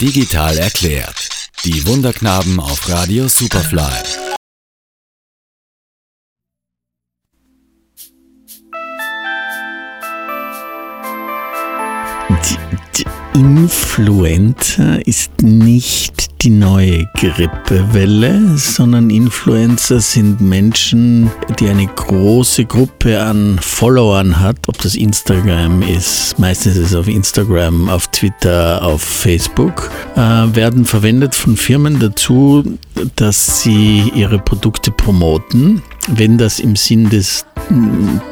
Digital erklärt. Die Wunderknaben auf Radio Superfly. Influenza ist nicht die neue Grippewelle, sondern Influencer sind Menschen, die eine große Gruppe an Followern hat, ob das Instagram ist, meistens ist es auf Instagram, auf Twitter, auf Facebook, äh, werden verwendet von Firmen dazu, dass sie ihre Produkte promoten, wenn das im Sinn des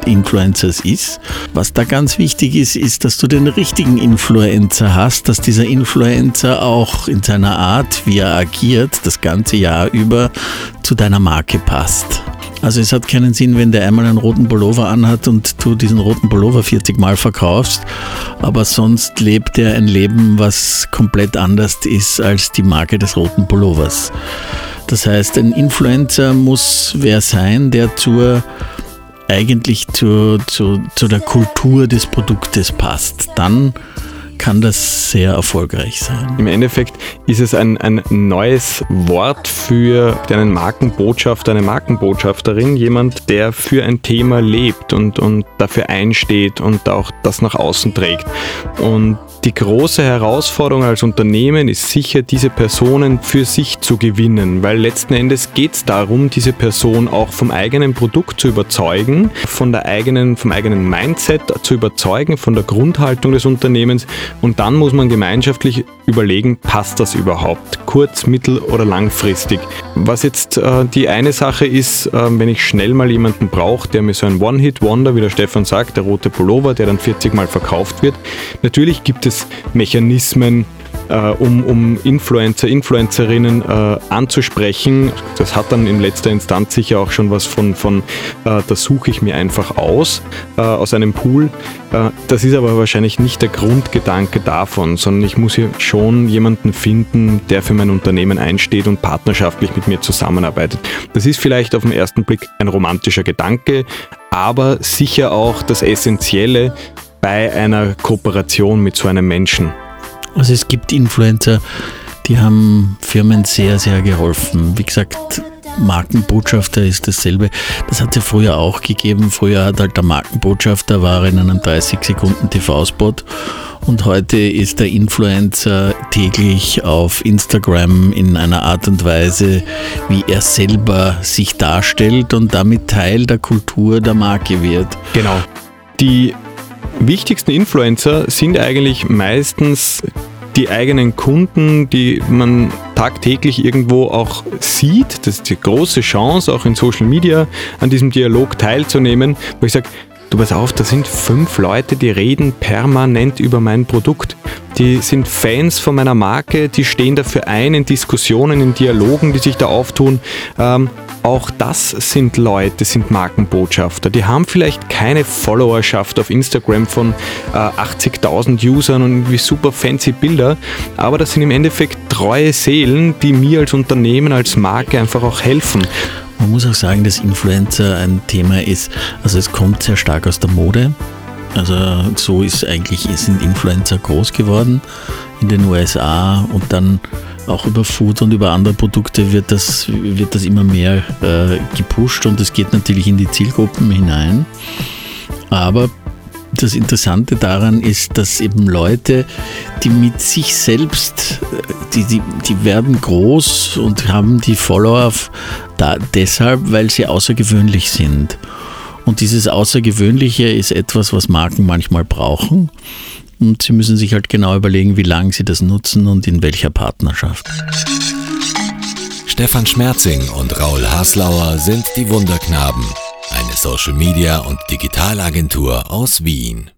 Influencers ist. Was da ganz wichtig ist, ist, dass du den richtigen Influencer hast, dass dieser Influencer auch in seiner Art, wie er agiert, das ganze Jahr über zu deiner Marke passt. Also es hat keinen Sinn, wenn der einmal einen roten Pullover anhat und du diesen roten Pullover 40 Mal verkaufst, aber sonst lebt er ein Leben, was komplett anders ist als die Marke des roten Pullovers. Das heißt, ein Influencer muss wer sein, der zur eigentlich zu, zu, zu der Kultur des Produktes passt. Dann kann das sehr erfolgreich sein. Im Endeffekt ist es ein, ein neues Wort für einen Markenbotschafter, eine Markenbotschafterin, jemand, der für ein Thema lebt und, und dafür einsteht und auch das nach außen trägt. Und die große Herausforderung als Unternehmen ist sicher, diese Personen für sich zu gewinnen, weil letzten Endes geht es darum, diese Person auch vom eigenen Produkt zu überzeugen, von der eigenen, vom eigenen Mindset zu überzeugen, von der Grundhaltung des Unternehmens. Und dann muss man gemeinschaftlich überlegen, passt das überhaupt, kurz-, mittel- oder langfristig. Was jetzt äh, die eine Sache ist, äh, wenn ich schnell mal jemanden brauche, der mir so ein One-Hit-Wonder, wie der Stefan sagt, der rote Pullover, der dann 40 Mal verkauft wird. Natürlich gibt es Mechanismen, um, um Influencer, Influencerinnen äh, anzusprechen. Das hat dann in letzter Instanz sicher auch schon was von, von äh, das suche ich mir einfach aus, äh, aus einem Pool. Äh, das ist aber wahrscheinlich nicht der Grundgedanke davon, sondern ich muss hier schon jemanden finden, der für mein Unternehmen einsteht und partnerschaftlich mit mir zusammenarbeitet. Das ist vielleicht auf den ersten Blick ein romantischer Gedanke, aber sicher auch das Essentielle bei einer Kooperation mit so einem Menschen. Also es gibt Influencer, die haben Firmen sehr, sehr geholfen. Wie gesagt, Markenbotschafter ist dasselbe. Das hat es ja früher auch gegeben. Früher hat halt der Markenbotschafter war in einem 30 Sekunden TV-Spot und heute ist der Influencer täglich auf Instagram in einer Art und Weise, wie er selber sich darstellt und damit Teil der Kultur der Marke wird. Genau. Die wichtigsten Influencer sind eigentlich meistens die eigenen Kunden, die man tagtäglich irgendwo auch sieht. Das ist die große Chance, auch in Social Media an diesem Dialog teilzunehmen, wo ich sage, du pass auf, da sind fünf Leute, die reden permanent über mein Produkt. Die sind Fans von meiner Marke, die stehen dafür ein in Diskussionen, in Dialogen, die sich da auftun. Ähm, auch das sind Leute, sind Markenbotschafter. Die haben vielleicht keine Followerschaft auf Instagram von äh, 80.000 Usern und irgendwie super fancy Bilder, aber das sind im Endeffekt treue Seelen, die mir als Unternehmen, als Marke einfach auch helfen. Man muss auch sagen, dass Influencer ein Thema ist, also es kommt sehr stark aus der Mode. Also so ist eigentlich, sind Influencer groß geworden in den USA und dann auch über Food und über andere Produkte wird das, wird das immer mehr äh, gepusht und es geht natürlich in die Zielgruppen hinein. Aber das Interessante daran ist, dass eben Leute, die mit sich selbst, die, die, die werden groß und haben die Follower da, deshalb, weil sie außergewöhnlich sind. Und dieses Außergewöhnliche ist etwas, was Marken manchmal brauchen. Und sie müssen sich halt genau überlegen, wie lange sie das nutzen und in welcher Partnerschaft. Stefan Schmerzing und Raul Haslauer sind die Wunderknaben, eine Social Media und Digitalagentur aus Wien.